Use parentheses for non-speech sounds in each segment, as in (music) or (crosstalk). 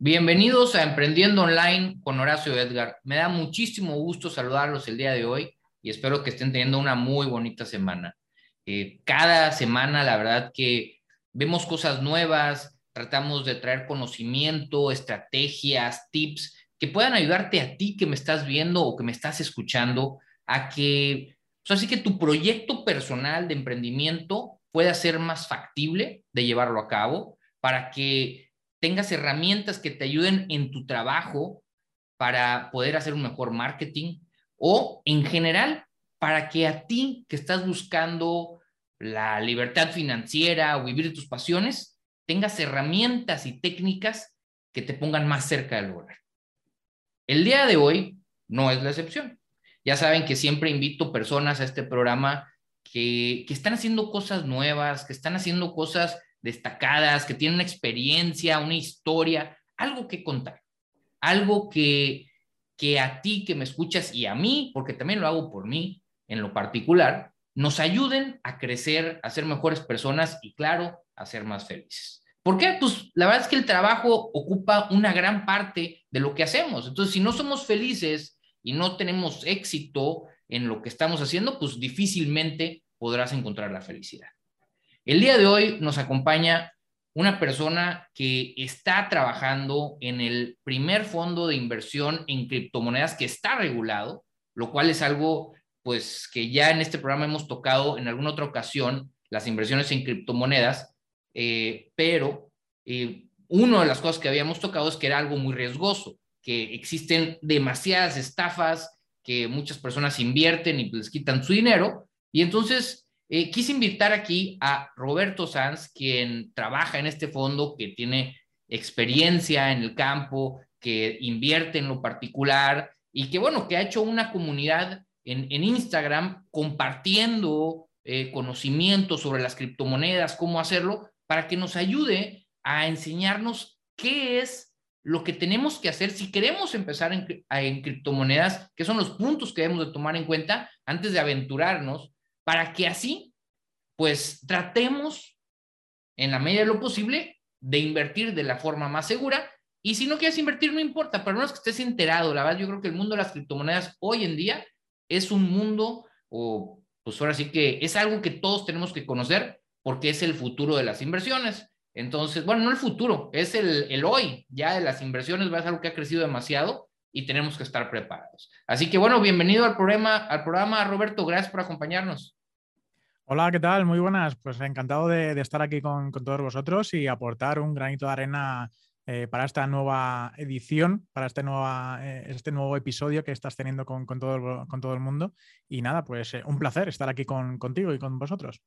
Bienvenidos a Emprendiendo Online con Horacio Edgar. Me da muchísimo gusto saludarlos el día de hoy y espero que estén teniendo una muy bonita semana. Eh, cada semana, la verdad que vemos cosas nuevas, tratamos de traer conocimiento, estrategias, tips que puedan ayudarte a ti que me estás viendo o que me estás escuchando a que, pues así que tu proyecto personal de emprendimiento pueda ser más factible de llevarlo a cabo para que tengas herramientas que te ayuden en tu trabajo para poder hacer un mejor marketing o en general para que a ti que estás buscando la libertad financiera o vivir tus pasiones, tengas herramientas y técnicas que te pongan más cerca del lograr. El día de hoy no es la excepción. Ya saben que siempre invito personas a este programa que, que están haciendo cosas nuevas, que están haciendo cosas destacadas, que tienen experiencia, una historia, algo que contar, algo que, que a ti que me escuchas y a mí, porque también lo hago por mí en lo particular, nos ayuden a crecer, a ser mejores personas y claro, a ser más felices. ¿Por qué? Pues la verdad es que el trabajo ocupa una gran parte de lo que hacemos. Entonces, si no somos felices y no tenemos éxito en lo que estamos haciendo, pues difícilmente podrás encontrar la felicidad. El día de hoy nos acompaña una persona que está trabajando en el primer fondo de inversión en criptomonedas que está regulado, lo cual es algo pues que ya en este programa hemos tocado en alguna otra ocasión las inversiones en criptomonedas, eh, pero eh, una de las cosas que habíamos tocado es que era algo muy riesgoso, que existen demasiadas estafas, que muchas personas invierten y les quitan su dinero, y entonces eh, quise invitar aquí a Roberto Sanz, quien trabaja en este fondo, que tiene experiencia en el campo, que invierte en lo particular y que, bueno, que ha hecho una comunidad en, Instagram compartiendo eh, conocimientos sobre las criptomonedas, cómo hacerlo, para que nos ayude a enseñarnos qué es lo que tenemos que hacer si queremos empezar en, en criptomonedas, qué son los puntos que debemos de tomar en cuenta antes de aventurarnos para que así, pues tratemos en la medida de lo posible de invertir de la forma más segura. Y si no quieres invertir, no importa, pero no es que estés enterado. La verdad, yo creo que el mundo de las criptomonedas hoy en día es un mundo, o pues ahora sí que es algo que todos tenemos que conocer porque es el futuro de las inversiones. Entonces, bueno, no el futuro, es el, el hoy ya de las inversiones, va a ser algo que ha crecido demasiado y tenemos que estar preparados. Así que bueno, bienvenido al programa, al programa Roberto, gracias por acompañarnos. Hola, ¿qué tal? Muy buenas. Pues encantado de, estar aquí con, todos vosotros y aportar un granito de arena eh, para esta nueva edición, para este, nueva, eh, este nuevo episodio que estás teniendo con, todo, con todo el mundo. Y nada, pues eh, un placer estar aquí contigo y con vosotros.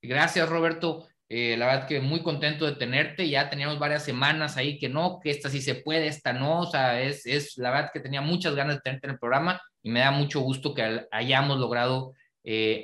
Gracias, Roberto. la verdad que muy contento de tenerte. Ya teníamos varias semanas ahí que no, que esta sí se puede, esta no. O sea, es, es la verdad que tenía muchas ganas de tenerte en el programa y me da mucho gusto que hayamos logrado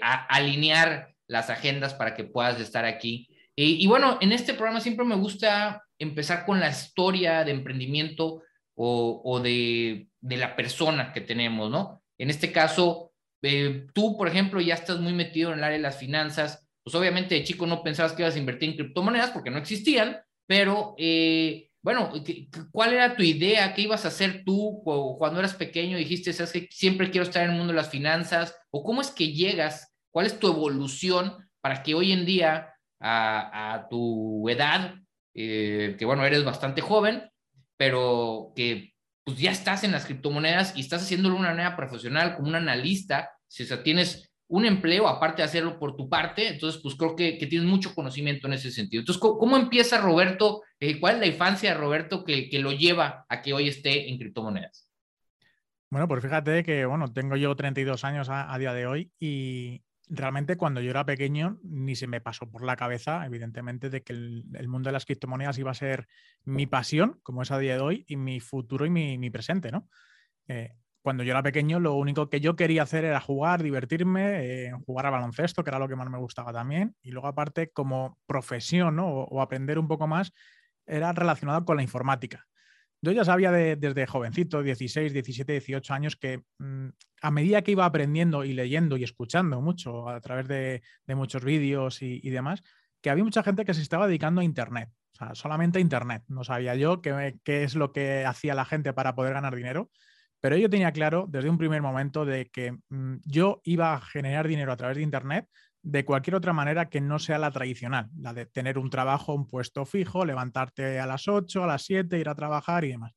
alinear las agendas para que puedas estar aquí. Y, bueno, en este programa siempre me gusta empezar con la historia de emprendimiento o, de, la persona que tenemos, ¿no? En este caso, eh, tú, por ejemplo, ya estás muy metido en el área de las finanzas, pues obviamente de chico no pensabas que ibas a invertir en criptomonedas porque no existían, pero eh, bueno, ¿cuál era tu idea? ¿Qué ibas a hacer tú cuando eras pequeño? Dijiste, ¿sabes que siempre quiero estar en el mundo de las finanzas? ¿O cómo es que llegas ¿Cuál es tu evolución para que hoy en día, a, tu edad, eh, que bueno, eres bastante joven, pero que pues ya estás en las criptomonedas y estás haciéndolo de una manera profesional, como un analista, si o tienes un empleo aparte de hacerlo por tu parte, entonces pues creo que, tienes mucho conocimiento en ese sentido. Entonces, ¿cómo, empieza Roberto? Eh, ¿Cuál es la infancia de Roberto que, que, lo lleva a que hoy esté en criptomonedas? Bueno, pues fíjate que, bueno, tengo yo 32 años a día de hoy y, realmente cuando yo era pequeño ni se me pasó por la cabeza, evidentemente, de que el, mundo de las criptomonedas iba a ser mi pasión, como es a día de hoy, y mi futuro y mi, presente, ¿no? Eh, cuando yo era pequeño, lo único que yo quería hacer era jugar, divertirme, eh, jugar a baloncesto, que era lo que más me gustaba también. Y luego, aparte, como profesión o aprender un poco más, era relacionado con la informática. Yo ya sabía desde jovencito, 16, 17, 18 años, que mm, a medida que iba aprendiendo y leyendo y escuchando mucho a través de, muchos vídeos y, demás, que había mucha gente que se estaba dedicando a Internet. sea, solamente Internet. No sabía yo qué, qué es lo que hacía la gente para poder ganar dinero. Pero yo tenía claro desde un primer momento de que mm, yo iba a generar dinero a través de Internet de cualquier otra manera que no sea la tradicional, la de tener un trabajo, un puesto fijo, levantarte a las 8, a las 7, ir a trabajar y demás.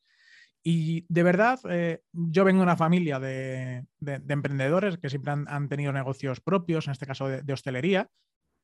Y de verdad, eh, yo vengo de una familia de, emprendedores que siempre han, tenido negocios propios, en este caso de, hostelería.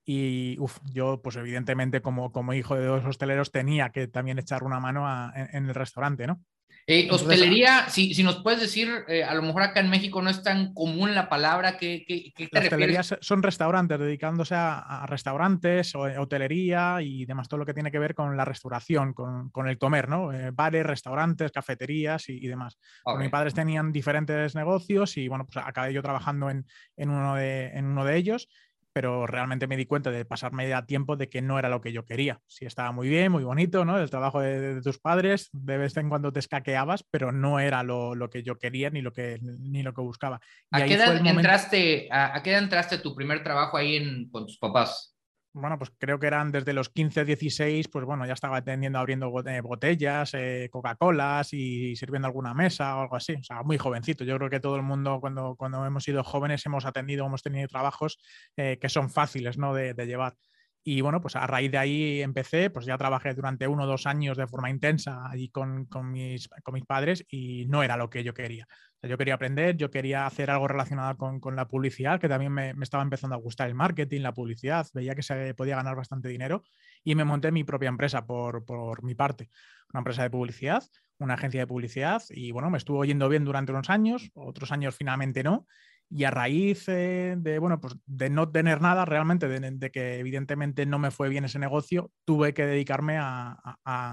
Y yo, pues evidentemente, como, como hijo de dos hosteleros, tenía que también echar una mano en, el restaurante, ¿no? Eh, hostelería, si, si, nos puedes decir, eh, a lo mejor acá en México no es tan común la palabra, ¿qué, qué, qué te son restaurantes, dedicándose a, restaurantes, o, hotelería y demás, todo lo que tiene que ver con la restauración, con, con el comer, ¿no? Eh, bares, restaurantes, cafeterías y, demás. Mis padres tenían diferentes negocios y, bueno, pues acabé yo trabajando en, en, uno, de, en uno de ellos pero realmente me di cuenta de pasarme ya tiempo de que no era lo que yo quería. Sí, estaba muy bien, muy bonito, ¿no? El trabajo de, tus padres, de vez en cuando te escaqueabas, pero no era lo, que yo quería ni lo que, ni lo que buscaba. ¿A qué, edad entraste, a, qué edad entraste tu primer trabajo ahí con tus papás? Bueno, pues creo que eran desde los 15, 16, pues bueno, ya estaba atendiendo, abriendo eh, botellas, eh, Coca-Colas y sirviendo alguna mesa o algo así. O sea, muy jovencito. Yo creo que todo el mundo, cuando, cuando hemos sido jóvenes, hemos atendido, hemos tenido trabajos eh, que son fáciles ¿no? de, de llevar. Y bueno, pues a raíz de ahí empecé, pues ya trabajé durante uno o dos años de forma intensa allí con, con, mis, con mis padres y no era lo que yo quería. yo quería aprender, yo quería hacer algo relacionado con, con la publicidad, que también me, me, estaba empezando a gustar el marketing, la publicidad, veía que se podía ganar bastante dinero y me monté mi propia empresa por, por mi parte, una empresa de publicidad, una agencia de publicidad y bueno, me estuvo yendo bien durante unos años, otros años finalmente no y a raíz eh, de, bueno, pues de no tener nada realmente, de, que evidentemente no me fue bien ese negocio, tuve que dedicarme a,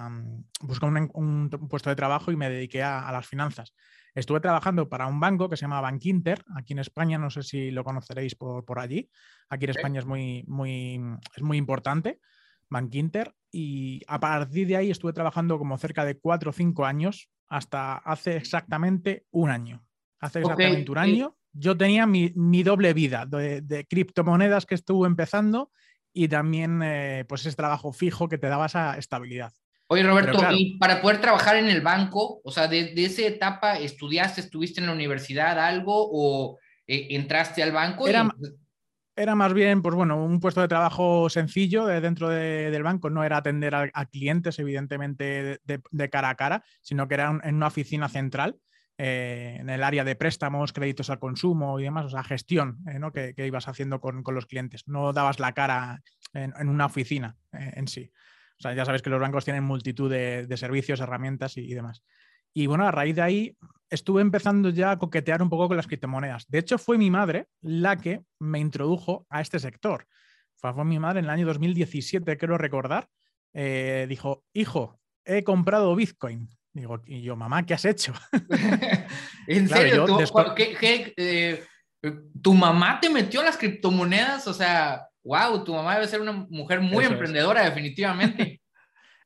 mm, buscar un, puesto de trabajo y me dediqué a, las finanzas. Estuve trabajando para un banco que se llama Bankinter, aquí en España, no sé si lo conoceréis por, por allí. Aquí en España es muy, muy, es muy importante, Bankinter, y a partir de ahí estuve trabajando como cerca de cuatro o cinco años, hasta hace exactamente un año. Hace exactamente un año yo tenía mi, doble vida de, criptomonedas que estuvo empezando y también eh, pues ese trabajo fijo que te daba esa estabilidad. Oye, Roberto, y para poder trabajar en el banco, o sea, de, esa etapa, ¿estudiaste, estuviste en la universidad algo o eh, entraste al banco? Era, era, más bien, pues bueno, un puesto de trabajo sencillo dentro del banco, no era atender a, clientes, evidentemente, de, cara a cara, sino que era en una oficina central eh, en el área de préstamos, créditos al consumo y demás, o sea, gestión eh, que, ibas haciendo con, los clientes. No dabas la cara en, una oficina eh, en sí. O sea, ya sabes que los bancos tienen multitud de, servicios, herramientas y, demás. Y bueno, a raíz de ahí estuve empezando ya a coquetear un poco con las criptomonedas. De hecho, fue mi madre la que me introdujo a este sector. Fue mi madre en el año 2017, quiero recordar. dijo, hijo, he comprado Bitcoin. Digo, y yo, mamá, ¿qué has hecho? (laughs) ¿En serio? Eh, ¿Tu mamá te metió las criptomonedas? O sea, wow, tu mamá debe ser una mujer muy emprendedora, definitivamente. (laughs)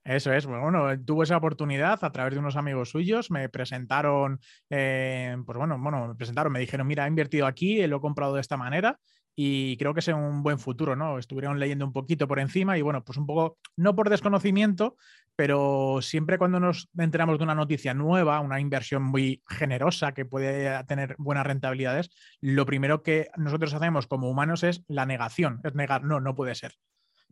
Eso es, bueno, tuve esa oportunidad a través de unos amigos suyos, me presentaron, eh, pues bueno, bueno, me presentaron, me dijeron, mira, he invertido aquí, lo he comprado de esta manera y creo que es un buen futuro, ¿no? Estuvieron leyendo un poquito por encima y bueno, pues un poco, no por desconocimiento, pero siempre cuando nos enteramos de una noticia nueva, una inversión muy generosa que puede tener buenas rentabilidades, lo primero que nosotros hacemos como humanos es la negación, es negar, no, no puede ser.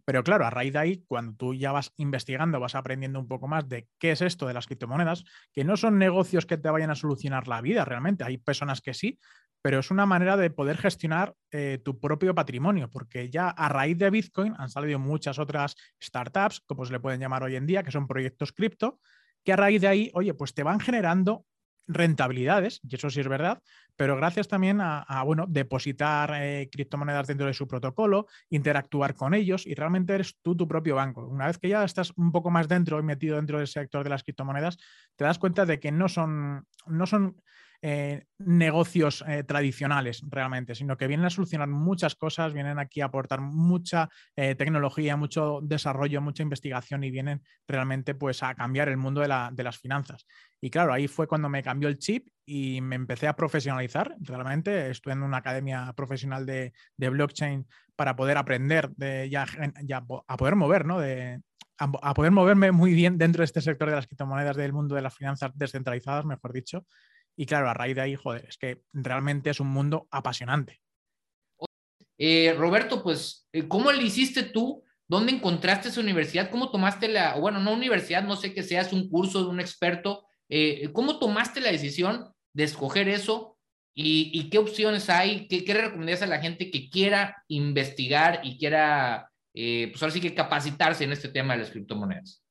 Pero claro, a raíz de ahí, cuando tú ya vas investigando, vas aprendiendo un poco más de qué es esto de las criptomonedas, que no son negocios que te vayan a solucionar la vida realmente. Hay personas que sí, pero es una manera de poder gestionar eh, tu propio patrimonio, porque ya a raíz de Bitcoin han salido muchas otras startups, como se le pueden llamar hoy en día, que son proyectos cripto, que a raíz de ahí, oye, pues te van generando rentabilidades, y eso sí es verdad, pero gracias también a, bueno, depositar eh, criptomonedas dentro de su protocolo, interactuar con ellos y realmente eres tú tu propio banco. Una vez que ya estás un poco más dentro y metido dentro del sector de las criptomonedas, te das cuenta de que no son, no son eh, negocios eh, tradicionales realmente, sino que vienen a solucionar muchas cosas, vienen aquí a aportar mucha eh, tecnología, mucho desarrollo, mucha investigación y vienen realmente pues a cambiar el mundo de, las finanzas. Y claro, ahí fue cuando me cambió el chip y me empecé a profesionalizar realmente. Estuve en una academia profesional de, blockchain para poder aprender, de ya, a poder mover, ¿no? De, a, poder moverme muy bien dentro de este sector de las criptomonedas, del mundo de las finanzas descentralizadas, mejor dicho. Y claro, a raíz de ahí, joder, es que realmente es un mundo apasionante. Eh, Roberto, pues, eh, ¿cómo le hiciste tú? ¿Dónde encontraste esa universidad? ¿Cómo tomaste la, bueno, no universidad, no sé que seas un curso de un experto, eh, ¿cómo tomaste la decisión de escoger eso? ¿Y, qué opciones hay? ¿Qué, ¿Qué, le recomendarías a la gente que quiera investigar y quiera, pues ahora sí que capacitarse en este tema de las criptomonedas?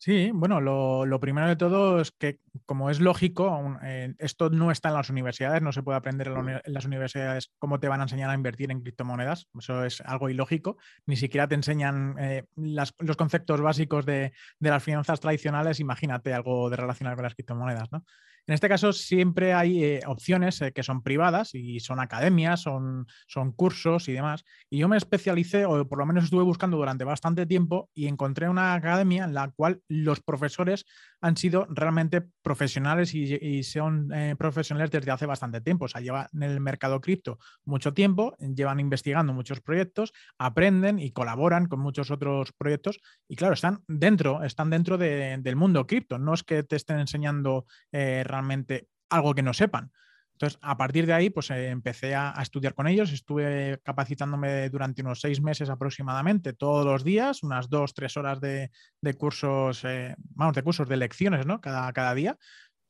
Sí, bueno, lo, primero de todo es que, como es lógico, eh, esto no está en las universidades, no se puede aprender en, las universidades cómo te van a enseñar a invertir en criptomonedas, eso es algo ilógico, ni siquiera te enseñan eh, los conceptos básicos de, las finanzas tradicionales, imagínate algo de relacionado con las criptomonedas, ¿no? En este caso siempre hay eh, opciones que son privadas y son academias, son, son cursos y demás. Y yo me especialicé, o por lo menos estuve buscando durante bastante tiempo y encontré una academia en la cual los profesores han sido realmente profesionales y, son eh, profesionales desde hace bastante tiempo. O sea, llevan en el mercado cripto mucho tiempo, llevan investigando muchos proyectos, aprenden y colaboran con muchos otros proyectos. Y claro, están dentro, están dentro del mundo cripto. No es que te estén enseñando realmente algo que no sepan. Entonces, a partir de ahí, pues eh, empecé a, estudiar con ellos, estuve capacitándome durante unos seis meses aproximadamente, todos los días, unas dos, tres horas de, cursos, eh, vamos, de cursos de lecciones, ¿no? Cada, cada día.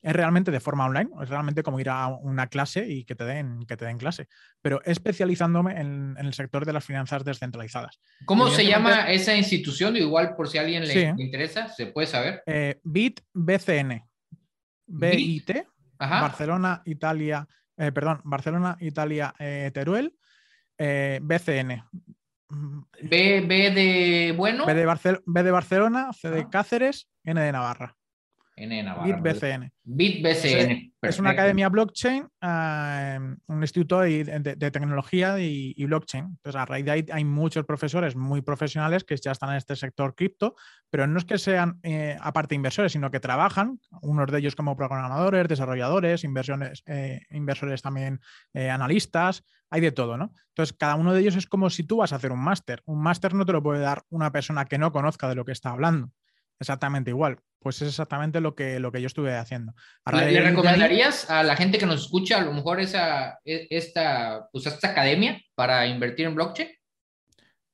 Es realmente de forma online, es realmente como ir a una clase y que te den, que te den clase, pero especializándome en, el sector de las finanzas descentralizadas. ¿Cómo se llama esa institución? Igual por si a alguien le, interesa, ¿se puede saber? Eh, BIT-BCN. BIT, Barcelona, Italia, eh, perdón, Barcelona, Italia, eh, Teruel, eh, BCN. B, B, de bueno. B de, B de Barcelona, C de Cáceres, N de Navarra. BitBCN. BitBCN. Es, una academia blockchain, eh, un instituto de, tecnología y, blockchain. Entonces, a raíz de ahí hay muchos profesores muy profesionales que ya están en este sector cripto, pero no es que sean eh, aparte inversores, sino que trabajan, unos de ellos como programadores, desarrolladores, inversiones, eh, inversores también analistas, hay de todo, ¿no? Entonces, cada uno de ellos es como si tú vas a hacer un máster. Un máster no te lo puede dar una persona que no conozca de lo que está hablando. Exactamente igual. Pues es exactamente lo que, lo que yo estuve haciendo. ¿Le, recomendarías a la gente que nos escucha a lo mejor esa, e, esta, pues esta academia para invertir en blockchain?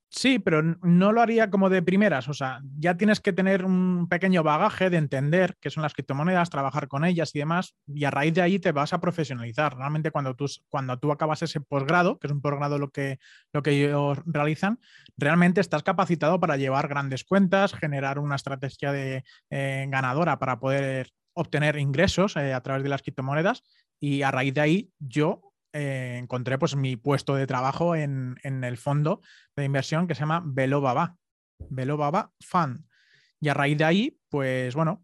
Sí, pero no lo haría como de primeras. O sea, ya tienes que tener un pequeño bagaje de entender qué son las criptomonedas, trabajar con ellas y demás, y a raíz de ahí te vas a profesionalizar. Realmente cuando tú, cuando tú acabas ese posgrado, que es un posgrado lo que, lo que ellos realizan, realmente estás capacitado para llevar grandes cuentas, generar una estrategia de, eh, ganadora para poder obtener ingresos eh, a través de las criptomonedas. Y a raíz de ahí yo eh, encontré pues mi puesto de trabajo en, el fondo de inversión que se llama Velo Baba, Velo Baba Fund. Y a raíz de ahí, pues bueno,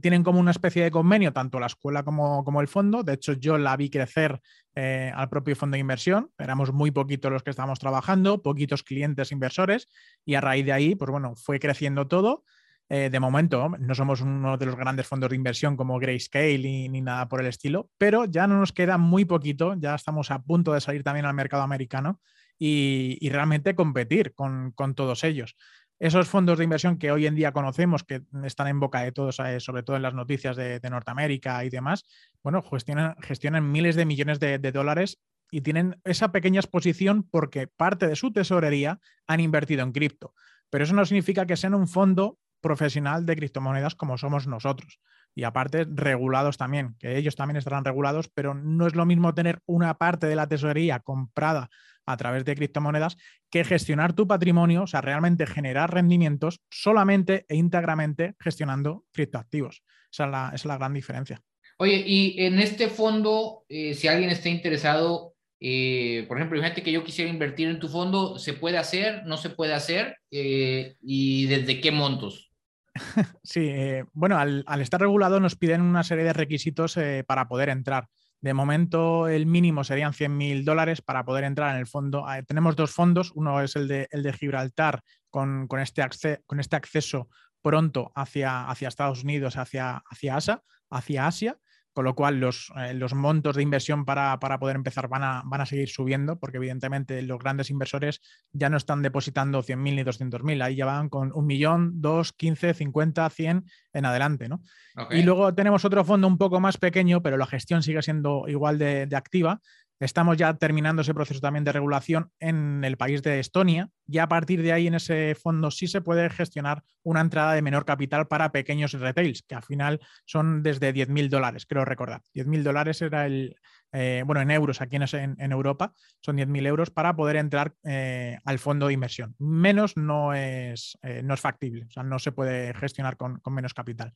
tienen como una especie de convenio, tanto la escuela como, como el fondo. De hecho, yo la vi crecer eh, al propio fondo de inversión. Éramos muy poquitos los que estábamos trabajando, poquitos clientes inversores. Y a raíz de ahí, pues bueno, fue creciendo todo. Eh, de momento no somos uno de los grandes fondos de inversión como Grayscale ni, nada por el estilo, pero ya no nos queda muy poquito, ya estamos a punto de salir también al mercado americano y, realmente competir con, todos ellos. Esos fondos de inversión que hoy en día conocemos, que están en boca de todos, eh, sobre todo en las noticias de, Norteamérica y demás, bueno, gestionan, gestionan miles de millones de, de dólares y tienen esa pequeña exposición porque parte de su tesorería han invertido en cripto. Pero eso no significa que sean un fondo profesional de criptomonedas como somos nosotros. Y aparte, regulados también, que ellos también estarán regulados, pero no es lo mismo tener una parte de la tesorería comprada a través de criptomonedas que gestionar tu patrimonio, o sea, realmente generar rendimientos solamente e íntegramente gestionando criptoactivos. Esa es la, es la gran diferencia. Oye, y en este fondo, eh, si alguien está interesado, eh, por ejemplo, imagínate que yo quisiera invertir en tu fondo, ¿se puede hacer? ¿No se puede hacer? Eh, ¿Y desde qué montos? (laughs) Sí, eh, bueno, al, estar regulado nos piden una serie de requisitos eh, para poder entrar. De momento, el mínimo serían 100 mil dólares para poder entrar en el fondo. Ah, tenemos dos fondos, uno es el de, el de Gibraltar con, este con este acceso pronto hacia, hacia Estados Unidos, hacia, hacia, Asia, hacia Asia, con lo cual los, eh, los montos de inversión para, poder empezar van a, van a, seguir subiendo, porque evidentemente los grandes inversores ya no están depositando 100.000 ni 200.000, ahí ya van con un millón, dos, 15, 50, 100 en adelante. ¿no? Y luego tenemos otro fondo un poco más pequeño, pero la gestión sigue siendo igual de, de activa, Estamos ya terminando ese proceso también de regulación en el país de Estonia y a partir de ahí en ese fondo sí se puede gestionar una entrada de menor capital para pequeños retails, que al final son desde 10.000 dólares, creo recordar. 10.000 dólares era el, eh, bueno, en euros aquí en, en, Europa, son 10.000 euros para poder entrar eh, al fondo de inversión. Menos no es, eh, no es factible, o sea, no se puede gestionar con, con menos capital.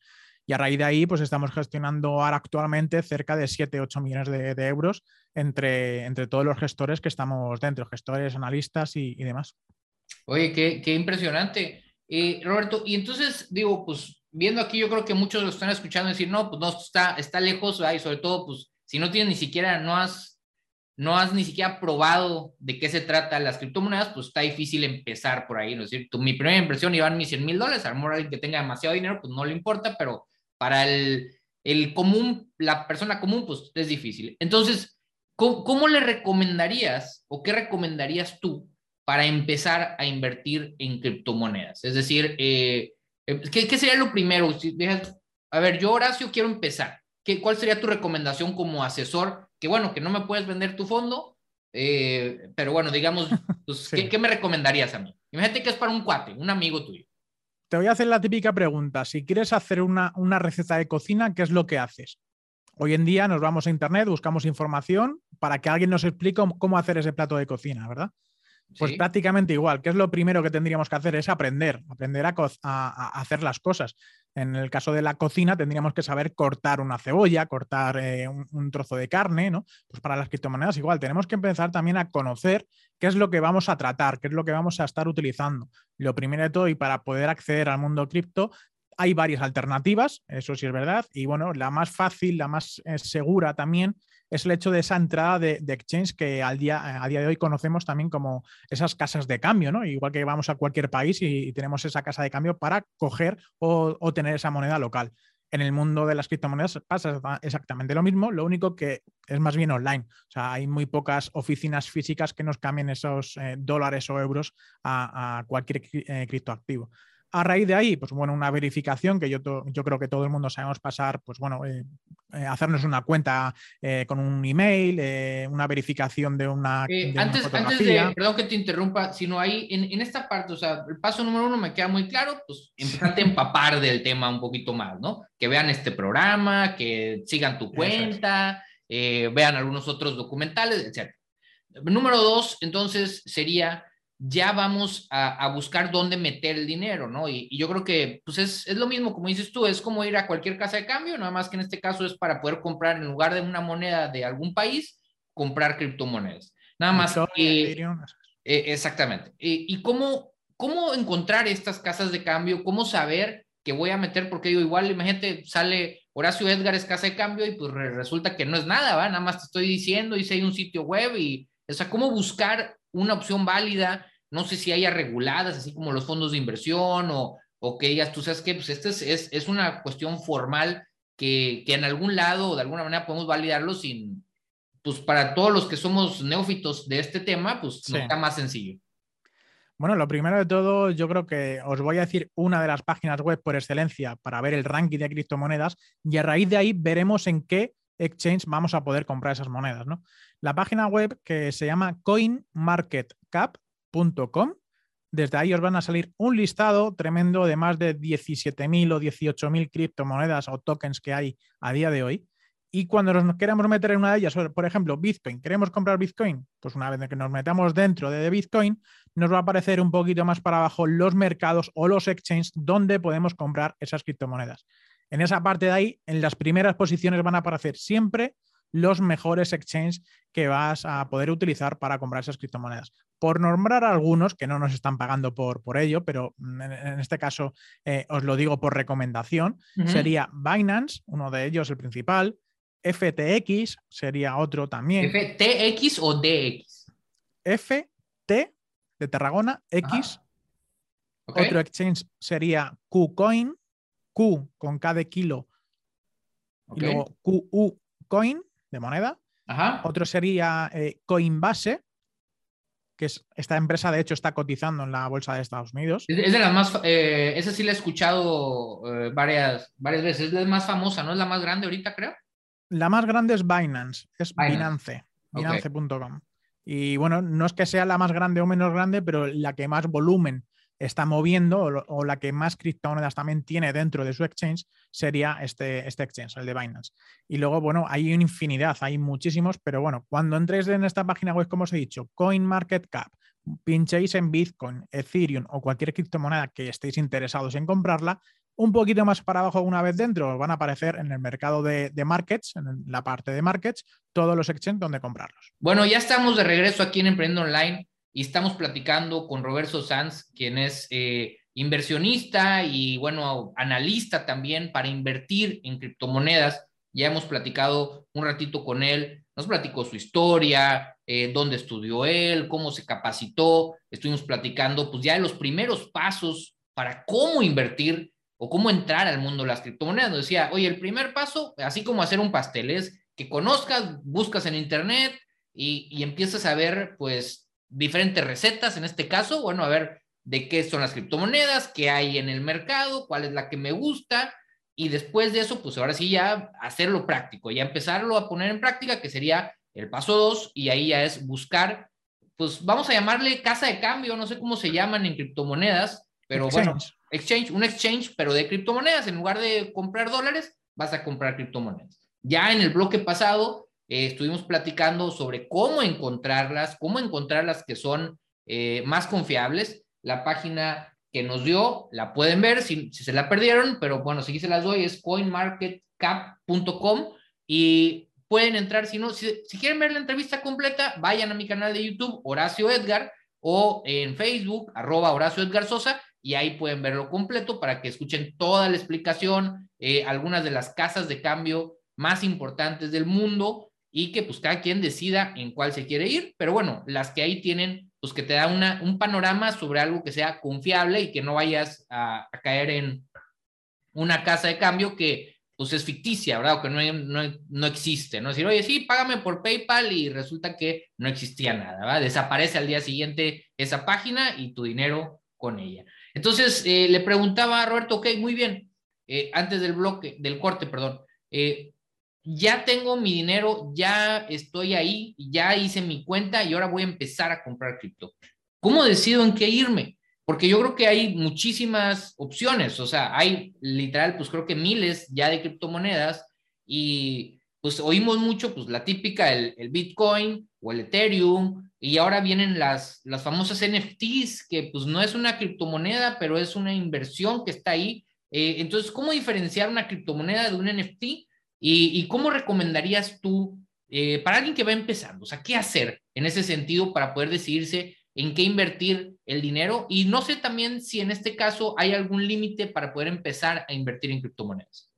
Y a raíz de ahí, pues estamos gestionando ahora actualmente cerca de 7-8 millones de, euros entre, entre todos los gestores que estamos dentro, gestores, analistas y, demás. Oye, qué, impresionante. Eh, Roberto, y entonces digo, pues viendo aquí, yo creo que muchos lo están escuchando decir, no, pues no, está, está lejos, y sobre todo, pues si no tienes ni siquiera, no has, no has ni siquiera probado de qué se trata las criptomonedas, pues está difícil empezar por ahí, ¿no es cierto? Mi primera impresión iban mis 100 mil dólares, a lo mejor alguien que tenga demasiado dinero, pues no le importa, pero para el, el común, la persona común, pues es difícil. Entonces, ¿cómo, le recomendarías o qué recomendarías tú para empezar a invertir en criptomonedas? Es decir, eh, eh, ¿qué, ¿qué, sería lo primero? Si a ver, yo Horacio quiero empezar. ¿Qué, ¿Cuál sería tu recomendación como asesor? Que bueno, que no me puedes vender tu fondo, eh, pero bueno, digamos, (laughs) pues, ¿qué, ¿qué, me recomendarías a mí? Imagínate que es para un cuate, un amigo tuyo te voy a hacer la típica pregunta. Si quieres hacer una, receta de cocina, ¿qué es lo que haces? Hoy en día nos vamos a internet, buscamos información para que alguien nos explique cómo hacer ese plato de cocina, ¿verdad? Pues prácticamente igual. ¿Qué es lo primero que tendríamos que hacer? Es aprender, aprender a, hacer las cosas. En el caso de la cocina tendríamos que saber cortar una cebolla, cortar eh, un, trozo de carne, ¿no? Pues para las criptomonedas igual, tenemos que empezar también a conocer qué es lo que vamos a tratar, qué es lo que vamos a estar utilizando. Lo primero de todo, y para poder acceder al mundo cripto, hay varias alternativas, eso sí es verdad, y bueno, la más fácil, la más eh, segura también es el hecho de esa entrada de, exchange que al día, a día de hoy conocemos también como esas casas de cambio, ¿no? Igual que vamos a cualquier país y, tenemos esa casa de cambio para coger o, tener esa moneda local. En el mundo de las criptomonedas pasa exactamente lo mismo, lo único que es más bien online. O sea, hay muy pocas oficinas físicas que nos cambien esos eh, dólares o euros a, cualquier eh, criptoactivo. A raíz de ahí, pues bueno, una verificación que yo, yo creo que todo el mundo sabemos pasar, pues bueno, eh, hacernos una cuenta eh, con un email, una verificación de una. antes, antes de, perdón que te interrumpa, sino ahí en, en, esta parte, o sea, el paso número uno me queda muy claro, pues empezarte a empapar del tema un poquito más, ¿no? Que vean este programa, que sigan tu cuenta, vean algunos otros documentales, etc. Número dos, entonces, sería ya vamos a, buscar dónde meter el dinero, ¿no? Y, yo creo que pues es, lo mismo, como dices tú, es como ir a cualquier casa de cambio, nada más que en este caso es para poder comprar en lugar de una moneda de algún país, comprar criptomonedas. Nada más. que, eh, exactamente. ¿Y cómo, cómo encontrar estas casas de cambio? ¿Cómo saber que voy a meter? Porque digo, igual, imagínate, sale Horacio Edgar es casa de cambio y pues resulta que no es nada, ¿va? Nada más te estoy diciendo, hice ahí un sitio web y, o sea, cómo buscar una opción válida, no sé si haya reguladas, así como los fondos de inversión o, o que digas, tú sabes que pues este es, es, una cuestión formal que, que, en algún lado o de alguna manera podemos validarlo sin, pues para todos los que somos neófitos de este tema, pues no está más sencillo. Bueno, lo primero de todo, yo creo que os voy a decir una de las páginas web por excelencia para ver el ranking de criptomonedas y a raíz de ahí veremos en qué exchange vamos a poder comprar esas monedas. ¿no? La página web que se llama coinmarketcap.com. Desde ahí os van a salir un listado tremendo de más de 17.000 o 18.000 criptomonedas o tokens que hay a día de hoy. Y cuando nos queremos meter en una de ellas, por ejemplo, Bitcoin, queremos comprar Bitcoin, pues una vez que nos metamos dentro de Bitcoin, nos va a aparecer un poquito más para abajo los mercados o los exchanges donde podemos comprar esas criptomonedas. En esa parte de ahí, en las primeras posiciones van a aparecer siempre los mejores exchanges que vas a poder utilizar para comprar esas criptomonedas. Por nombrar algunos que no nos están pagando por, por ello, pero en, este caso eh, os lo digo por recomendación, sería Binance, uno de ellos el principal, FTX sería otro también. ¿FTX o DX? FT de Tarragona, X. Otro exchange sería KuCoin, Q con K de kilo, Y luego QU Coin, de moneda. Otro sería eh, Coinbase, que es esta empresa, de hecho, está cotizando en la bolsa de Estados Unidos. Es, de las más, eh, esa sí la he escuchado eh, varias, varias veces, es la más famosa, ¿no? Es la más grande ahorita, creo. La más grande es Binance, es Binance, binance.com. Y bueno, no es que sea la más grande o menos grande, pero la que más volumen está moviendo o, la que más criptomonedas también tiene dentro de su exchange sería este, este exchange, el de Binance. Y luego, bueno, hay una infinidad, hay muchísimos, pero bueno, cuando entréis en esta página web, como os he dicho, CoinMarketCap, pinchéis en Bitcoin, Ethereum o cualquier criptomoneda que estéis interesados en comprarla, un poquito más para abajo una vez dentro os van a aparecer en el mercado de, de, markets, en la parte de markets, todos los exchanges donde comprarlos. Bueno, ya estamos de regreso aquí en Emprendo Online y estamos platicando con Roberto Sanz, quien es eh, inversionista y, bueno, analista también para invertir en criptomonedas. Ya hemos platicado un ratito con él, nos platicó su historia, eh, dónde estudió él, cómo se capacitó. Estuvimos platicando, pues, ya de los primeros pasos para cómo invertir o cómo entrar al mundo de las criptomonedas. Nos decía, oye, el primer paso, así como hacer un pastel, es que conozcas, buscas en internet y, y empiezas a ver, pues, diferentes recetas, en este caso, bueno, a ver de qué son las criptomonedas, qué hay en el mercado, cuál es la que me gusta, y después de eso, pues ahora sí ya hacerlo práctico, ya empezarlo a poner en práctica, que sería el paso dos, y ahí ya es buscar, pues vamos a llamarle casa de cambio, no sé cómo se llaman en criptomonedas, pero bueno, exchange, un exchange, pero de criptomonedas, en lugar de comprar dólares, vas a comprar criptomonedas. Ya en el bloque pasado eh, estuvimos platicando sobre cómo encontrarlas, cómo encontrar las que son eh, más confiables. La página que nos dio, la pueden ver si, se la perdieron, pero bueno, si se las doy, es coinmarketcap.com y pueden entrar, si no, si, quieren ver la entrevista completa, vayan a mi canal de YouTube, Horacio Edgar, o en Facebook, arroba Horacio Edgar Sosa, y ahí pueden verlo completo para que escuchen toda la explicación, eh, algunas de las casas de cambio más importantes del mundo y que pues cada quien decida en cuál se quiere ir, pero bueno, las que ahí tienen, pues que te da una, un panorama sobre algo que sea confiable y que no vayas a, caer en una casa de cambio que pues es ficticia, ¿verdad? O que no, no, no, existe, ¿no? Decir, oye, sí, págame por PayPal y resulta que no existía nada, ¿verdad? Desaparece al día siguiente esa página y tu dinero con ella. Entonces, eh, le preguntaba a Roberto, ok, muy bien, eh, antes del bloque, del corte, perdón, eh, ya tengo mi dinero, ya estoy ahí, ya hice mi cuenta y ahora voy a empezar a comprar cripto. ¿Cómo decido en qué irme? Porque yo creo que hay muchísimas opciones, o sea, hay literal, pues creo que miles ya de criptomonedas y pues oímos mucho, pues la típica, el, Bitcoin o el Ethereum, y ahora vienen las, las famosas NFTs, que pues no es una criptomoneda, pero es una inversión que está ahí. Eh, entonces, ¿cómo diferenciar una criptomoneda de un NFT? ¿Y, cómo recomendarías tú eh, para alguien que va empezando? O sea, ¿qué hacer en ese sentido para poder decidirse en qué invertir el dinero? Y no sé también si en este caso hay algún límite para poder empezar a invertir en criptomonedas.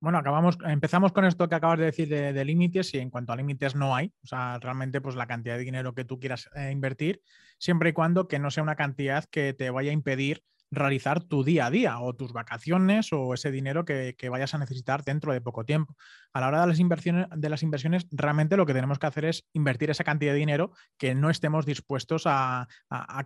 Bueno, acabamos, empezamos con esto que acabas de decir de, límites y en cuanto a límites no hay. O sea, realmente pues la cantidad de dinero que tú quieras eh, invertir, siempre y cuando que no sea una cantidad que te vaya a impedir realizar tu día a día o tus vacaciones o ese dinero que, vayas a necesitar dentro de poco tiempo. A la hora de las, inversiones, de las inversiones, realmente lo que tenemos que hacer es invertir esa cantidad de dinero que no estemos dispuestos a,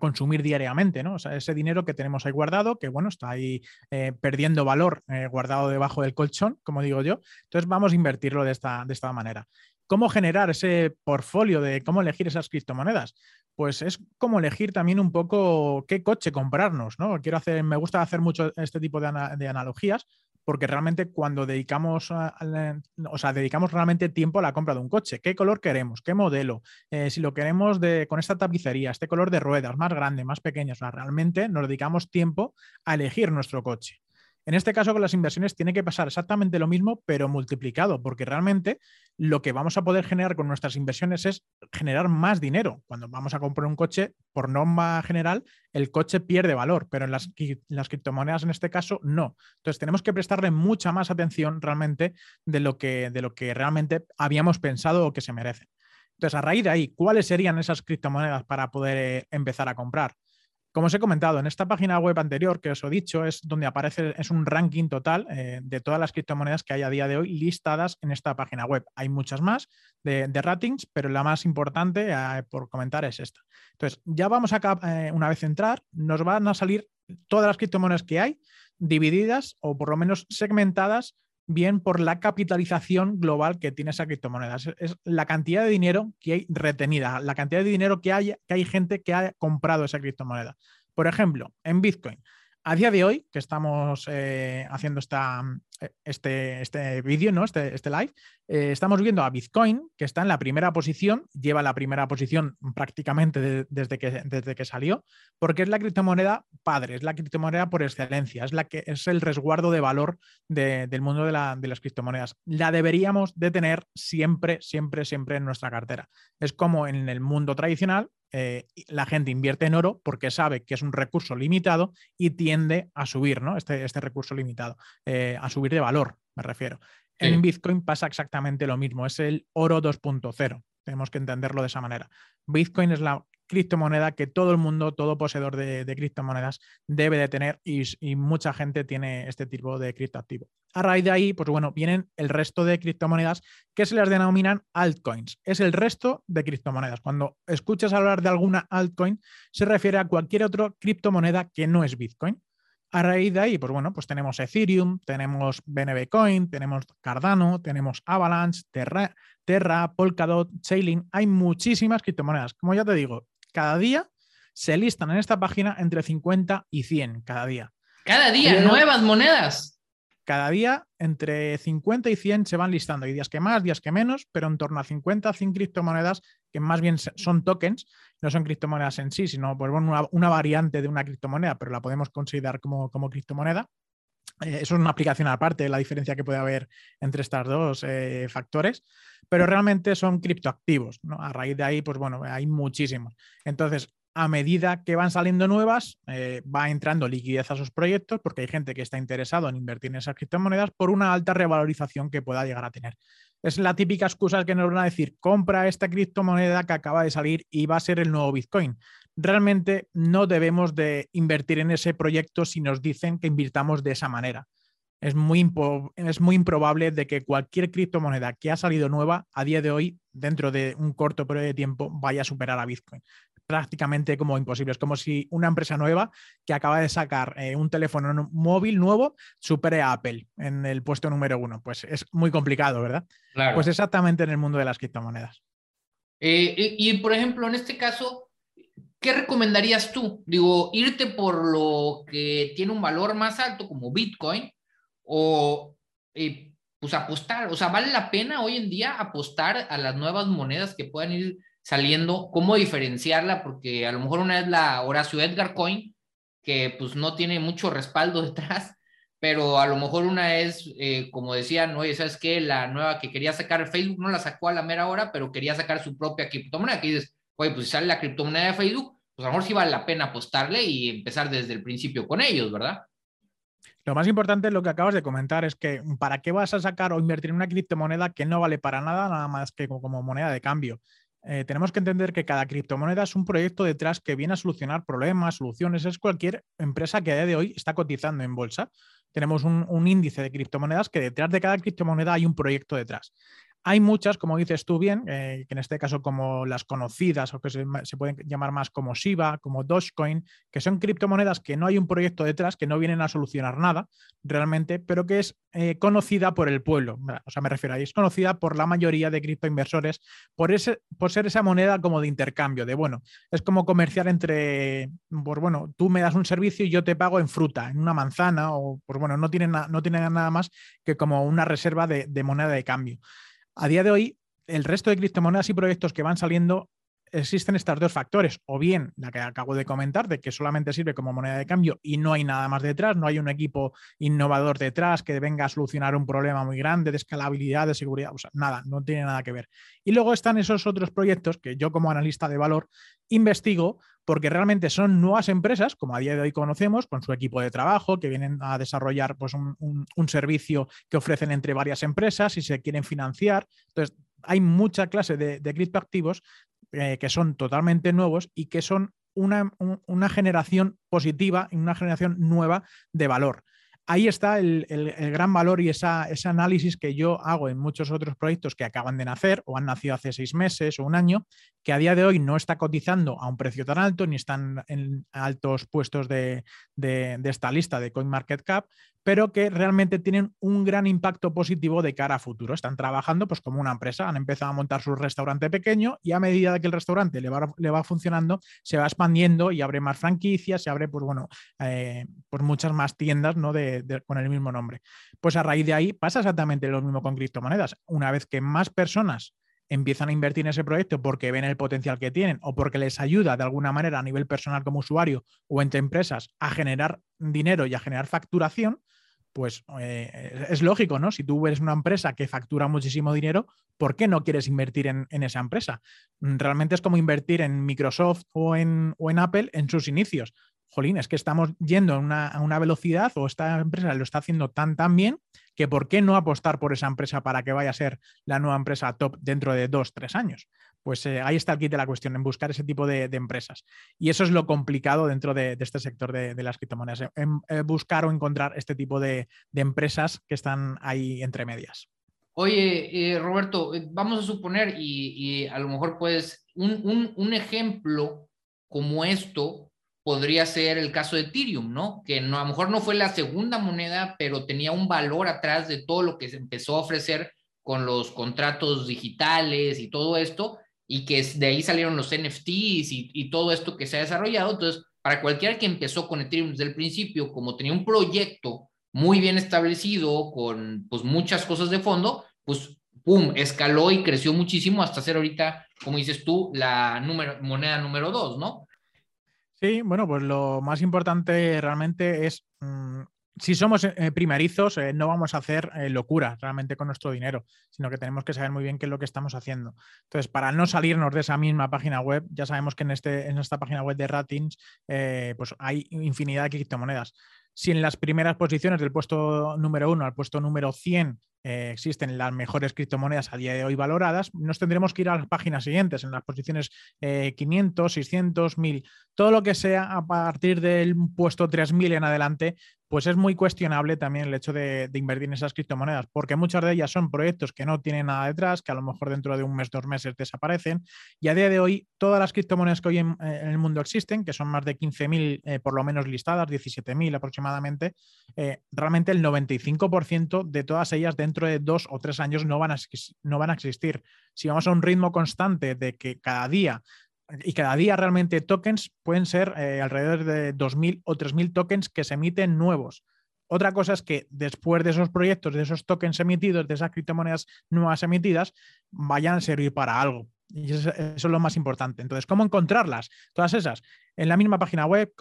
consumir diariamente, ¿no? O sea, ese dinero que tenemos ahí guardado, que bueno, está ahí eh, perdiendo valor eh, guardado debajo del colchón, como digo yo. Entonces vamos a invertirlo de esta, de esta manera. ¿Cómo generar ese portfolio de cómo elegir esas criptomonedas? Pues es como elegir también un poco qué coche comprarnos, ¿no? Quiero hacer, me gusta hacer mucho este tipo de, analogías porque realmente cuando dedicamos, o sea, dedicamos realmente tiempo a la compra de un coche, qué color queremos, qué modelo, eh, si lo queremos de, con esta tapicería, este color de ruedas, más grande, más pequeño, realmente nos dedicamos tiempo a elegir nuestro coche. En este caso, con las inversiones tiene que pasar exactamente lo mismo, pero multiplicado, porque realmente lo que vamos a poder generar con nuestras inversiones es generar más dinero. Cuando vamos a comprar un coche, por norma general, el coche pierde valor, pero en las, criptomonedas en este caso no. Entonces tenemos que prestarle mucha más atención realmente de lo que, realmente habíamos pensado o que se merecen. Entonces, a raíz de ahí, ¿cuáles serían esas criptomonedas para poder eh, empezar a comprar? Como os he comentado, en esta página web anterior que os he dicho es donde aparece, es un ranking total eh, de todas las criptomonedas que hay a día de hoy listadas en esta página web. Hay muchas más de, ratings, pero la más importante eh, por comentar es esta. Entonces, ya vamos acá, eh, una vez entrar, nos van a salir todas las criptomonedas que hay divididas o por lo menos segmentadas bien por la capitalización global que tiene esa criptomoneda. Es, la cantidad de dinero que hay retenida, la cantidad de dinero que hay, que hay gente que ha comprado esa criptomoneda. Por ejemplo, en Bitcoin, a día de hoy, que estamos eh, haciendo esta, eh, este, este vídeo, ¿no? este, este live, eh, estamos viendo a Bitcoin, que está en la primera posición, lleva la primera posición prácticamente desde, que, desde que salió, porque es la criptomoneda padre, es la criptomoneda por excelencia, es, la que, es el resguardo de valor del mundo de, de las criptomonedas. La deberíamos de tener siempre, siempre, siempre en nuestra cartera. Es como en el mundo tradicional, eh, la gente invierte en oro porque sabe que es un recurso limitado y tiende a subir, ¿no? Este, este recurso limitado, eh, a subir de valor, me refiero. En Bitcoin pasa exactamente lo mismo, es el oro 2.0. Tenemos que entenderlo de esa manera. Bitcoin es la criptomoneda que todo el mundo, todo poseedor de, criptomonedas debe de tener y, mucha gente tiene este tipo de criptoactivo. A raíz de ahí, pues bueno, vienen el resto de criptomonedas que se las denominan altcoins. Es el resto de criptomonedas. Cuando escuchas hablar de alguna altcoin, se refiere a cualquier otra criptomoneda que no es Bitcoin. A raíz de ahí, pues bueno, pues tenemos Ethereum, tenemos BNB Coin, tenemos Cardano, tenemos Avalanche, Terra, Terra, Polkadot, Chainlink. Hay muchísimas criptomonedas. Como ya te digo, cada día se listan en esta página entre 50 y 100 cada día. Cada día, nuevas monedas. Cada día entre 50 y 100 se van listando. Hay días que más, días que menos, pero en torno a 50 100 criptomonedas que más bien son tokens, no son criptomonedas en sí, sino pues, una, variante de una criptomoneda, pero la podemos considerar como, como criptomoneda. Eh, eso es una aplicación aparte, la diferencia que puede haber entre estos dos eh, factores, pero realmente son criptoactivos. ¿no? A raíz de ahí, pues bueno, hay muchísimos. Entonces, a medida que van saliendo nuevas, eh, va entrando liquidez a sus proyectos porque hay gente que está interesado en invertir en esas criptomonedas por una alta revalorización que pueda llegar a tener. Es la típica excusa que nos van a decir, compra esta criptomoneda que acaba de salir y va a ser el nuevo Bitcoin realmente no debemos de invertir en ese proyecto si nos dicen que invirtamos de esa manera. Es muy, es muy improbable de que cualquier criptomoneda que ha salido nueva a día de hoy, dentro de un corto periodo de tiempo, vaya a superar a Bitcoin. Prácticamente como imposible. Es como si una empresa nueva que acaba de sacar eh, un teléfono móvil nuevo supere a Apple en el puesto número uno. Pues es muy complicado, ¿verdad? Pues exactamente en el mundo de las criptomonedas. Eh, y, por ejemplo, en este caso, ¿qué recomendarías tú? Digo, irte por lo que tiene un valor más alto como Bitcoin o eh, pues apostar, o sea, ¿vale la pena hoy en día apostar a las nuevas monedas que puedan ir saliendo? ¿Cómo diferenciarla? Porque a lo mejor una es la Horacio Edgar Coin, que pues no tiene mucho respaldo (laughs) detrás, pero a lo mejor una es, eh, como decían, oye, ¿sabes qué? La nueva que quería sacar Facebook no la sacó a la mera hora, pero quería sacar su propia criptomoneda, que dices, oye, pues sale la criptomoneda de Facebook, pues a lo mejor sí vale la pena apostarle y empezar desde el principio con ellos, ¿verdad? Lo más importante, lo que acabas de comentar, es que ¿para qué vas a sacar o invertir en una criptomoneda que no vale para nada, nada más que como, moneda de cambio? Eh, tenemos que entender que cada criptomoneda es un proyecto detrás que viene a solucionar problemas, soluciones. Es cualquier empresa que a día de hoy está cotizando en bolsa. Tenemos un, un índice de criptomonedas que detrás de cada criptomoneda hay un proyecto detrás. Hay muchas, como dices tú bien, eh, que en este caso como las conocidas o que se, pueden llamar más como Shiba, como Dogecoin, que son criptomonedas que no hay un proyecto detrás, que no vienen a solucionar nada realmente, pero que es eh, conocida por el pueblo. O sea, me refiero a es conocida por la mayoría de criptoinversores por, ese, por ser esa moneda como de intercambio, de bueno, es como comerciar entre, pues bueno, tú me das un servicio y yo te pago en fruta, en una manzana, o pues bueno, no tiene, no tiene nada más que como una reserva de moneda de cambio. A día de hoy, el resto de criptomonedas y proyectos que van saliendo existen estos dos factores, o bien la que acabo de comentar, de que solamente sirve como moneda de cambio y no hay nada más detrás, no hay un equipo innovador detrás que venga a solucionar un problema muy grande de escalabilidad, de seguridad, o sea, nada, no tiene nada que ver. Y luego están esos otros proyectos que yo como analista de valor investigo porque realmente son nuevas empresas, como a día de hoy conocemos, con su equipo de trabajo, que vienen a desarrollar pues, un, servicio que ofrecen entre varias empresas y se quieren financiar. Entonces, hay mucha clase de, criptoactivos eh, que son totalmente nuevos y que son una, una generación positiva y una generación nueva de valor ahí está el, gran valor y ese análisis que yo hago en muchos otros proyectos que acaban de nacer o han nacido hace seis meses o un año, que a día de hoy no está cotizando a un precio tan alto ni están en altos puestos de, de esta lista de CoinMarketCap, pero que realmente tienen un gran impacto positivo de cara a futuro. Están trabajando pues como una empresa, han empezado a montar su restaurante pequeño y a medida que el restaurante le va, funcionando, se va expandiendo y abre más franquicias, se abre pues bueno, eh, pues muchas más tiendas ¿no? de, con el mismo nombre. Pues a raíz de ahí pasa exactamente lo mismo con criptomonedas. Una vez que más personas empiezan a invertir en ese proyecto porque ven el potencial que tienen o porque les ayuda de alguna manera a nivel personal como usuario o entre empresas a generar dinero y a generar facturación, pues eh, es lógico, ¿no? Si tú eres una empresa que factura muchísimo dinero, ¿por qué no quieres invertir en, esa empresa? Realmente es como invertir en Microsoft o en, o en Apple en sus inicios. Jolín, es que estamos yendo a una, a una, velocidad o esta empresa lo está haciendo tan, tan bien que ¿por qué no apostar por esa empresa para que vaya a ser la nueva empresa top dentro de dos, tres años? pues eh, ahí está el kit de la cuestión, en buscar ese tipo de, empresas. Y eso es lo complicado dentro de, este sector de, las criptomonedas, en, buscar o encontrar este tipo de, empresas que están ahí entre medias. Oye, eh, Roberto, eh, vamos a suponer, y, a lo mejor pues un, un, ejemplo como esto podría ser el caso de Ethereum, ¿no? Que no, a lo mejor no fue la segunda moneda, pero tenía un valor atrás de todo lo que se empezó a ofrecer con los contratos digitales y todo esto, y que de ahí salieron los NFTs y, todo esto que se ha desarrollado. Entonces, para cualquiera que empezó con Ethereum desde el principio, como tenía un proyecto muy bien establecido, con pues muchas cosas de fondo, pues pum, escaló y creció muchísimo hasta ser ahorita, como dices tú, la número, moneda número dos, ¿no? Sí, bueno, pues lo más importante realmente es mm, si somos eh, primerizos, eh, no vamos a hacer eh, locura realmente con nuestro dinero, sino que tenemos que saber muy bien qué es lo que estamos haciendo. Entonces, para no salirnos de esa misma página web, ya sabemos que en, este, en esta página web de Ratings pues hay infinidad de criptomonedas. Si en las primeras posiciones del puesto número uno al puesto número 100 existen las mejores criptomonedas a día de hoy valoradas, nos tendremos que ir a las páginas siguientes, en las posiciones 500, 600, 1000, todo lo que sea a partir del puesto 3000 en adelante, pues es muy cuestionable también el hecho de, invertir en esas criptomonedas, porque muchas de ellas son proyectos que no tienen nada detrás, que a lo mejor dentro de un mes, dos meses desaparecen. Y a día de hoy, todas las criptomonedas que hoy en, eh, el mundo existen, que son más de 15.000 eh, por lo menos listadas, 17.000 aproximadamente, eh, realmente el 95% de todas ellas dentro de dos o tres años no van, a, no van a existir. Si vamos a un ritmo constante de que cada día y cada día realmente tokens pueden ser eh, alrededor de 2.000 o 3.000 tokens que se emiten nuevos. Otra cosa es que después de esos proyectos, de esos tokens emitidos, de esas criptomonedas nuevas emitidas, vayan a servir para algo. Y eso, es lo más importante. Entonces, ¿cómo encontrarlas? Todas esas. En la misma página web,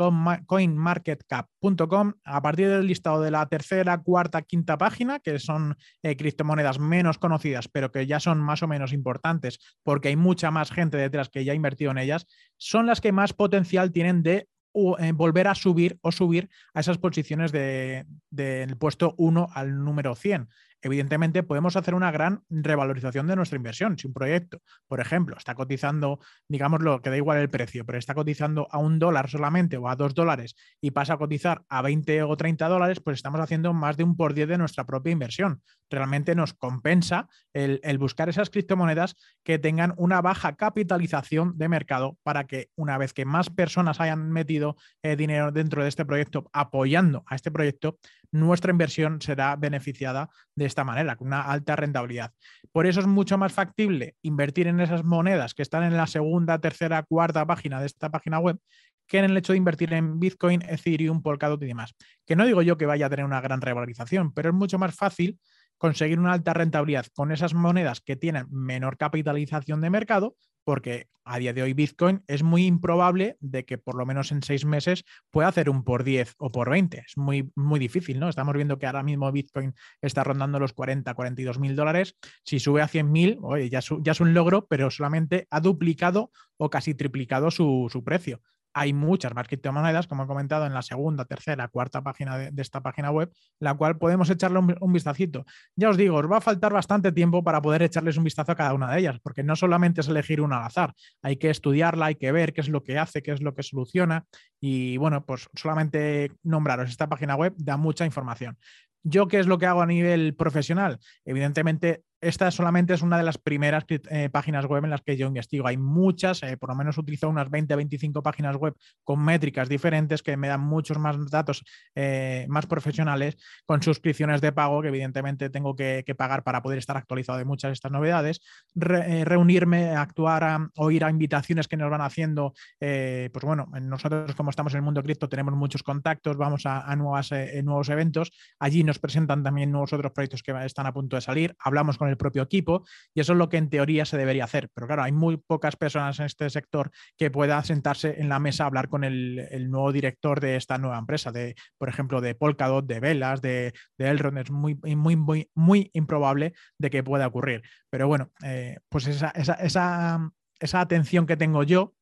coinmarketcap.com, a partir del listado de la tercera, cuarta, quinta página, que son eh, criptomonedas menos conocidas, pero que ya son más o menos importantes porque hay mucha más gente detrás que ya ha invertido en ellas, son las que más potencial tienen de eh, volver a subir o subir a esas posiciones del puesto 1 al número 100 evidentemente podemos hacer una gran revalorización de nuestra inversión. Si un proyecto, por ejemplo, está cotizando, digámoslo, que da igual el precio, pero está cotizando a un dólar solamente o a dos dólares y pasa a cotizar a 20 o 30 dólares, pues estamos haciendo más de un por diez de nuestra propia inversión. Realmente nos compensa el, buscar esas criptomonedas que tengan una baja capitalización de mercado para que una vez que más personas hayan metido eh, dinero dentro de este proyecto apoyando a este proyecto, nuestra inversión será beneficiada de esta manera, con una alta rentabilidad. Por eso es mucho más factible invertir en esas monedas que están en la segunda, tercera, cuarta página de esta página web que en el hecho de invertir en Bitcoin, Ethereum, Polkadot y demás. Que no digo yo que vaya a tener una gran revalorización, pero es mucho más fácil conseguir una alta rentabilidad con esas monedas que tienen menor capitalización de mercado, porque a día de hoy Bitcoin es muy improbable de que por lo menos en seis meses pueda hacer un por 10 o por 20. Es muy, muy difícil, ¿no? Estamos viendo que ahora mismo Bitcoin está rondando los 40, 42 mil dólares. Si sube a 100 mil, oye, ya, ya, es un logro, pero solamente ha duplicado o casi triplicado su, su precio hay muchas criptomonedas, como he comentado en la segunda, tercera, cuarta página de, esta página web, la cual podemos echarle un, un, vistacito. Ya os digo, os va a faltar bastante tiempo para poder echarles un vistazo a cada una de ellas, porque no solamente es elegir una al azar, hay que estudiarla, hay que ver qué es lo que hace, qué es lo que soluciona. Y bueno, pues solamente nombraros esta página web da mucha información. ¿Yo qué es lo que hago a nivel profesional? Evidentemente, esta solamente es una de las primeras eh, páginas web en las que yo investigo. Hay muchas, eh, por lo menos utilizo unas 20, 25 páginas web con métricas diferentes que me dan muchos más datos eh, más profesionales, con suscripciones de pago que evidentemente tengo que, pagar para poder estar actualizado de muchas de estas novedades, reunirme, actuar o ir a invitaciones que nos van haciendo. pues bueno, nosotros como estamos en el mundo cripto tenemos muchos contactos, vamos a, nuevas, nuevos eventos, allí nos presentan también nuevos otros proyectos que están a punto de salir, hablamos con el propio equipo y eso es lo que en teoría se debería hacer. Pero claro, hay muy pocas personas en este sector que puedan sentarse en la mesa a hablar con el, nuevo director de esta nueva empresa, de, por ejemplo, de Polkadot, de Velas, de, de Elrond. Es muy, muy, muy, muy improbable de que pueda ocurrir. Pero bueno, eh, pues esa, esa, esa, esa atención que tengo yo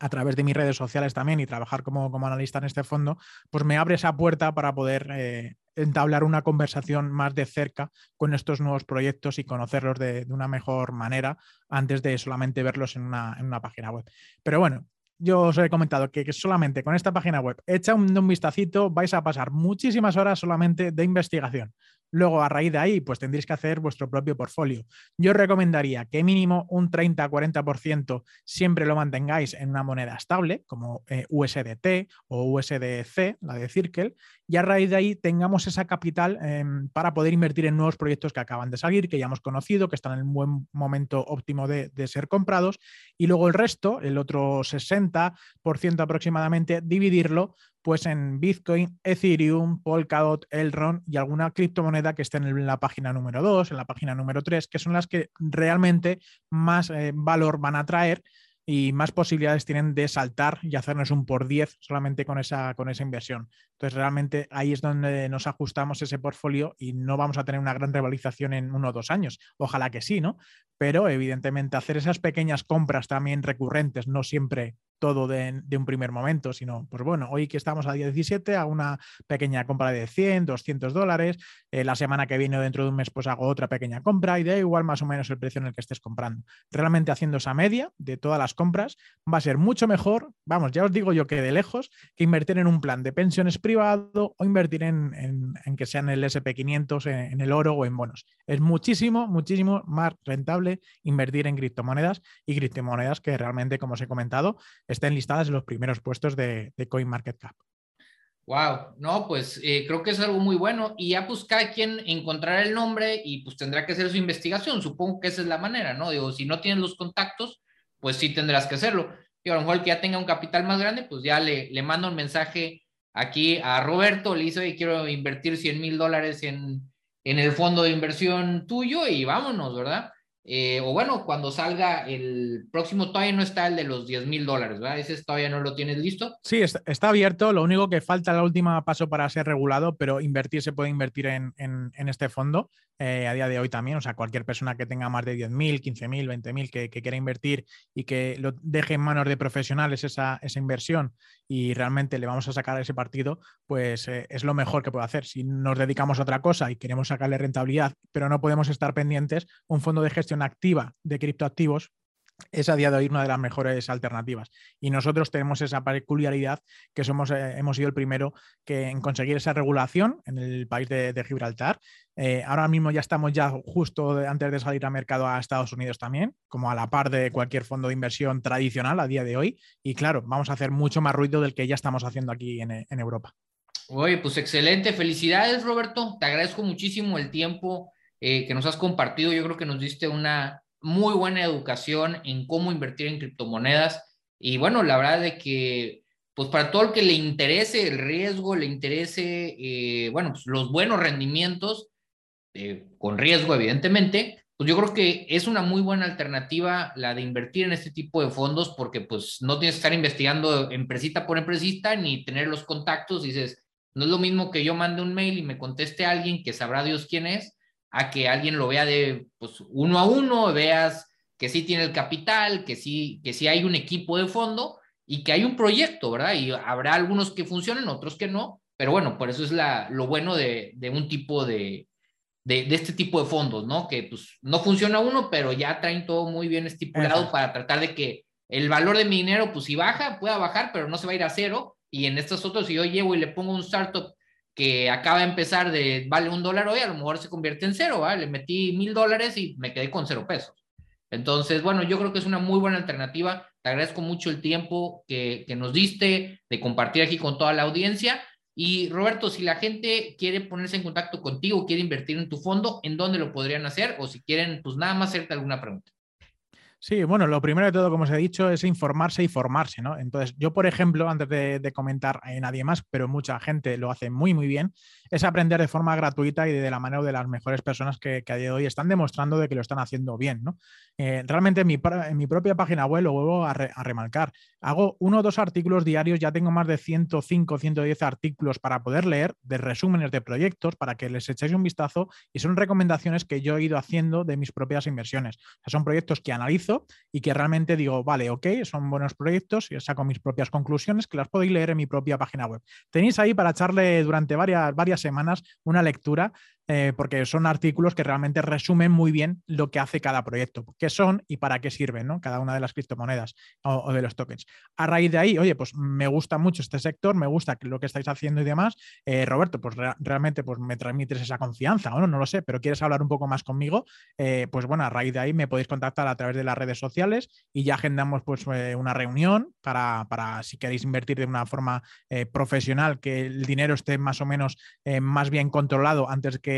a través de mis redes sociales también y trabajar como, como analista en este fondo, pues me abre esa puerta para poder eh, entablar una conversación más de cerca con estos nuevos proyectos y conocerlos de, una mejor manera antes de solamente verlos en una, en una página web. Pero bueno, yo os he comentado que, solamente con esta página web, echa un, un, vistacito, vais a pasar muchísimas horas solamente de investigación. Luego, a raíz de ahí, pues tendréis que hacer vuestro propio portfolio. Yo recomendaría que mínimo un 30-40% siempre lo mantengáis en una moneda estable, como eh, USDT o USDC, la de Circle, y a raíz de ahí tengamos esa capital em, para poder invertir en nuevos proyectos que acaban de salir, que ya hemos conocido, que están en el buen momento óptimo de, de ser comprados, y luego el resto, el otro 60% aproximadamente, dividirlo pues en Bitcoin, Ethereum, Polkadot, Elrond y alguna criptomoneda que esté en la página número 2, en la página número 3, que son las que realmente más eh, valor van a traer y más posibilidades tienen de saltar y hacernos un por 10 solamente con esa, con esa inversión. Entonces, realmente ahí es donde nos ajustamos ese portfolio y no vamos a tener una gran revalorización en uno o dos años. Ojalá que sí, ¿no? Pero evidentemente hacer esas pequeñas compras también recurrentes, no siempre todo de, un primer momento, sino, pues bueno, hoy que estamos a día 17, hago una pequeña compra de 100, 200 dólares, eh, la semana que viene o dentro de un mes pues hago otra pequeña compra y da igual más o menos el precio en el que estés comprando. Realmente haciendo esa media de todas las compras va a ser mucho mejor, vamos, ya os digo yo que de lejos, que invertir en un plan de pensiones privado o invertir en, que sea en el SP500, en, el oro o en bonos. Es muchísimo, muchísimo más rentable invertir en criptomonedas y criptomonedas que realmente, como os he comentado, estén listadas en los primeros puestos de, CoinMarketCap. Wow, no, pues eh, creo que es algo muy bueno y ya pues cada quien encontrará el nombre y pues tendrá que hacer su investigación, supongo que esa es la manera, ¿no? Digo, si no tienes los contactos, pues sí tendrás que hacerlo. Y a lo mejor el que ya tenga un capital más grande, pues ya le, le mando un mensaje aquí a Roberto, le dice, oye, quiero invertir 100 mil dólares en, en el fondo de inversión tuyo y vámonos, ¿verdad? Eh, o bueno, cuando salga el próximo, todavía no está el de los 10 mil dólares, ¿verdad? Ese todavía no lo tienes listo. Sí, está, abierto. Lo único que falta el último paso para ser regulado, pero invertir se puede invertir en, este fondo eh, a día de hoy también. O sea, cualquier persona que tenga más de 10 mil, 15 mil, 20 mil que, quiera invertir y que lo deje en manos de profesionales esa, esa inversión y realmente le vamos a sacar ese partido, pues eh, es lo mejor que puede hacer. Si nos dedicamos a otra cosa y queremos sacarle rentabilidad, pero no podemos estar pendientes, un fondo de gestión activa de criptoactivos es a día de hoy una de las mejores alternativas. Y nosotros tenemos esa peculiaridad que somos, eh, hemos sido el primero que en conseguir esa regulación en el país de, Gibraltar. Eh, ahora mismo ya estamos ya justo antes de salir al mercado a Estados Unidos también, como a la par de cualquier fondo de inversión tradicional a día de hoy. Y claro, vamos a hacer mucho más ruido del que ya estamos haciendo aquí en, en Europa. Oye, pues excelente. Felicidades, Roberto. Te agradezco muchísimo el tiempo eh, que nos has compartido. Yo creo que nos diste una muy buena educación en cómo invertir en criptomonedas. Y bueno, la verdad de que, pues para todo el que le interese el riesgo, le interese, eh, bueno, pues los buenos rendimientos, eh, con riesgo evidentemente, pues yo creo que es una muy buena alternativa la de invertir en este tipo de fondos porque pues no tienes que estar investigando empresita por empresita ni tener los contactos. Dices, no es lo mismo que yo mande un mail y me conteste alguien que sabrá Dios quién es, a que alguien lo vea de pues, uno a uno, veas que sí tiene el capital, que sí, que sí hay un equipo de fondo y que hay un proyecto, ¿verdad? Y habrá algunos que funcionen, otros que no, pero bueno, por eso es la, lo bueno de, de un tipo de, de, de, este tipo de fondos, ¿no? Que pues no funciona uno, pero ya traen todo muy bien estipulado para tratar de que el valor de mi dinero, pues si baja, pueda bajar, pero no se va a ir a cero. Y en estos otros, si yo llevo y le pongo un startup que acaba de empezar de vale un dólar hoy, a lo mejor se convierte en cero, ¿vale? Le metí mil dólares y me quedé con cero pesos. Entonces, bueno, yo creo que es una muy buena alternativa. Te agradezco mucho el tiempo que, que nos diste de compartir aquí con toda la audiencia. Y Roberto, si la gente quiere ponerse en contacto contigo, quiere invertir en tu fondo, ¿en dónde lo podrían hacer? O si quieren, pues nada más hacerte alguna pregunta. Sí, bueno, lo primero de todo, como os he dicho, es informarse y formarse, ¿no? Entonces, yo, por ejemplo, antes de, de comentar a nadie más, pero mucha gente lo hace muy, muy bien, es aprender de forma gratuita y de la mano de las mejores personas que, que a día de hoy están demostrando de que lo están haciendo bien, ¿no? Eh, realmente en mi, en mi, propia página web lo vuelvo a, re, a, remarcar. Hago uno o dos artículos diarios, ya tengo más de 105, 110 artículos para poder leer de resúmenes de proyectos para que les echéis un vistazo y son recomendaciones que yo he ido haciendo de mis propias inversiones. Son proyectos que analizo y que realmente digo, vale, ok, son buenos proyectos y saco mis propias conclusiones que las podéis leer en mi propia página web. Tenéis ahí para echarle durante varias, varias semanas una lectura eh, porque son artículos que realmente resumen muy bien lo que hace cada proyecto, qué son y para qué sirven, ¿no? Cada una de las criptomonedas o, o, de los tokens. A raíz de ahí, oye, pues me gusta mucho este sector, me gusta lo que estáis haciendo y demás. Eh, Roberto, pues re realmente pues me transmites esa confianza, ¿no? No lo sé, pero quieres hablar un poco más conmigo, eh, pues bueno, a raíz de ahí me podéis contactar a través de las redes sociales y ya agendamos pues una reunión para, para, si queréis invertir de una forma profesional, que el dinero esté más o menos más bien controlado antes que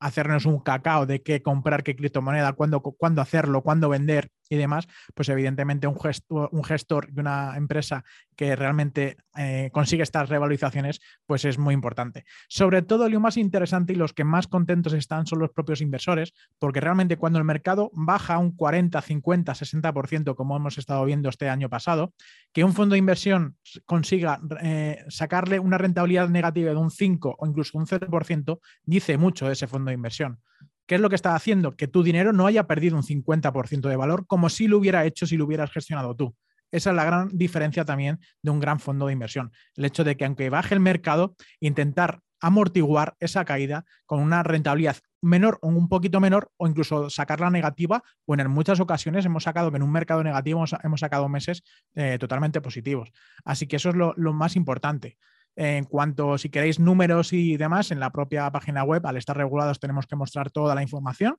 hacernos un cacao de qué comprar, qué criptomoneda, cuándo, cuándo hacerlo, cuándo vender y demás, pues evidentemente un gestor, un gestor de una empresa que realmente eh, consigue estas revalorizaciones, pues es muy importante. Sobre todo, lo más interesante y los que más contentos están son los propios inversores, porque realmente cuando el mercado baja un 40, 50, 60%, como hemos estado viendo este año pasado, que un fondo de inversión consiga eh, sacarle una rentabilidad negativa de un 5 o incluso un 0%, dice mucho de ese fondo de inversión. ¿Qué es lo que está haciendo? Que tu dinero no haya perdido un 50% de valor como si lo hubiera hecho si lo hubieras gestionado tú. Esa es la gran diferencia también de un gran fondo de inversión. El hecho de que aunque baje el mercado, intentar amortiguar esa caída con una rentabilidad menor o un poquito menor o incluso sacarla negativa o en muchas ocasiones hemos sacado que en un mercado negativo hemos, sacado meses eh, totalmente positivos. Así que eso es lo más importante. En cuanto, si queréis números y demás, en la propia página web, al estar regulados, tenemos que mostrar toda la información.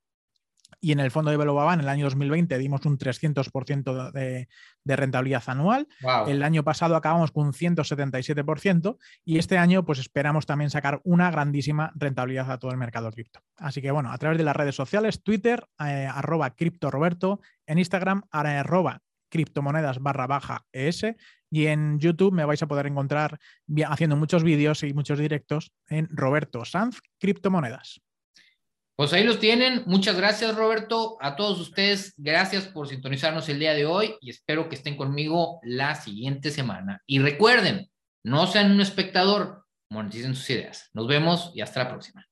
Y en el fondo de Belobaba, en el año 2020, dimos un 300% de, de, rentabilidad anual. Wow. El año pasado acabamos con un 177% y este año pues esperamos también sacar una grandísima rentabilidad a todo el mercado cripto. Así que bueno, a través de las redes sociales, Twitter, eh, arroba cripto Roberto, en Instagram, arroba criptomonedas barra baja ES y en YouTube me vais a poder encontrar haciendo muchos vídeos y muchos directos en Roberto Sanz Criptomonedas. Pues ahí los tienen. Muchas gracias, Roberto. A todos ustedes, gracias por sintonizarnos el día de hoy y espero que estén conmigo la siguiente semana. Y recuerden, no sean un espectador, moneticen sus ideas. Nos vemos y hasta la próxima.